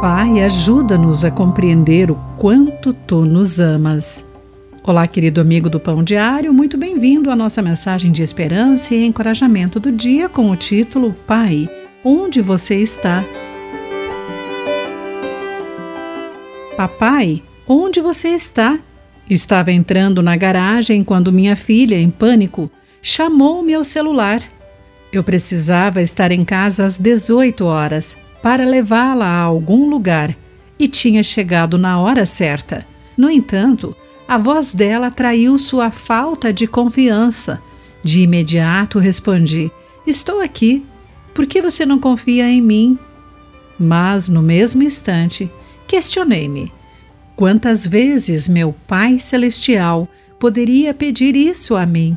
Pai, ajuda-nos a compreender o quanto tu nos amas. Olá, querido amigo do Pão Diário, muito bem-vindo à nossa mensagem de esperança e encorajamento do dia com o título Pai, onde você está? Papai, onde você está? Estava entrando na garagem quando minha filha, em pânico, chamou-me ao celular. Eu precisava estar em casa às 18 horas para levá-la a algum lugar e tinha chegado na hora certa. No entanto, a voz dela atraiu sua falta de confiança. De imediato respondi: Estou aqui. Por que você não confia em mim? Mas, no mesmo instante, questionei-me: quantas vezes meu Pai Celestial poderia pedir isso a mim?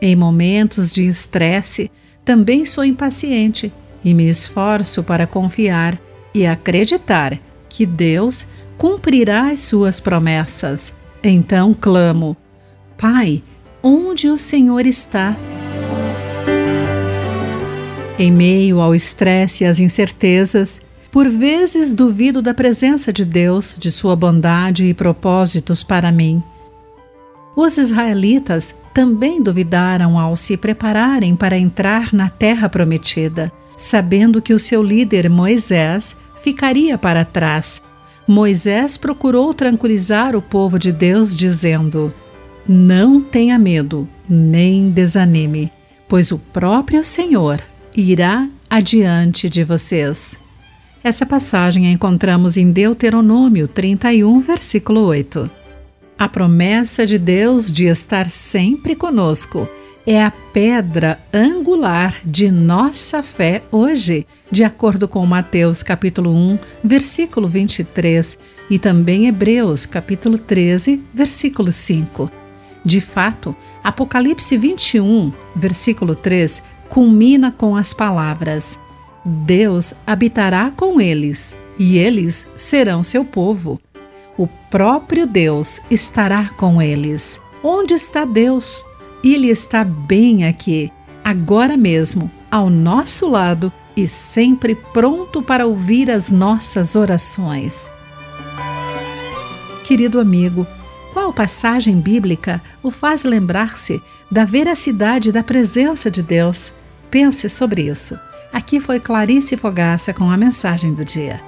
Em momentos de estresse, também sou impaciente e me esforço para confiar e acreditar que Deus cumprirá as suas promessas. Então clamo: Pai, onde o Senhor está? Em meio ao estresse e às incertezas, por vezes duvido da presença de Deus, de sua bondade e propósitos para mim. Os israelitas também duvidaram ao se prepararem para entrar na terra prometida sabendo que o seu líder Moisés ficaria para trás. Moisés procurou tranquilizar o povo de Deus, dizendo: Não tenha medo, nem desanime, pois o próprio Senhor irá adiante de vocês. Essa passagem a encontramos em Deuteronômio 31, versículo 8. A promessa de Deus de estar sempre conosco é a pedra angular de nossa fé hoje, de acordo com Mateus capítulo 1, versículo 23 e também Hebreus capítulo 13, versículo 5. De fato, Apocalipse 21, versículo 3, culmina com as palavras: Deus habitará com eles, e eles serão seu povo. O próprio Deus estará com eles. Onde está Deus? Ele está bem aqui, agora mesmo, ao nosso lado e sempre pronto para ouvir as nossas orações. Querido amigo, qual passagem bíblica o faz lembrar-se da veracidade da presença de Deus? Pense sobre isso. Aqui foi Clarice Fogaça com a mensagem do dia.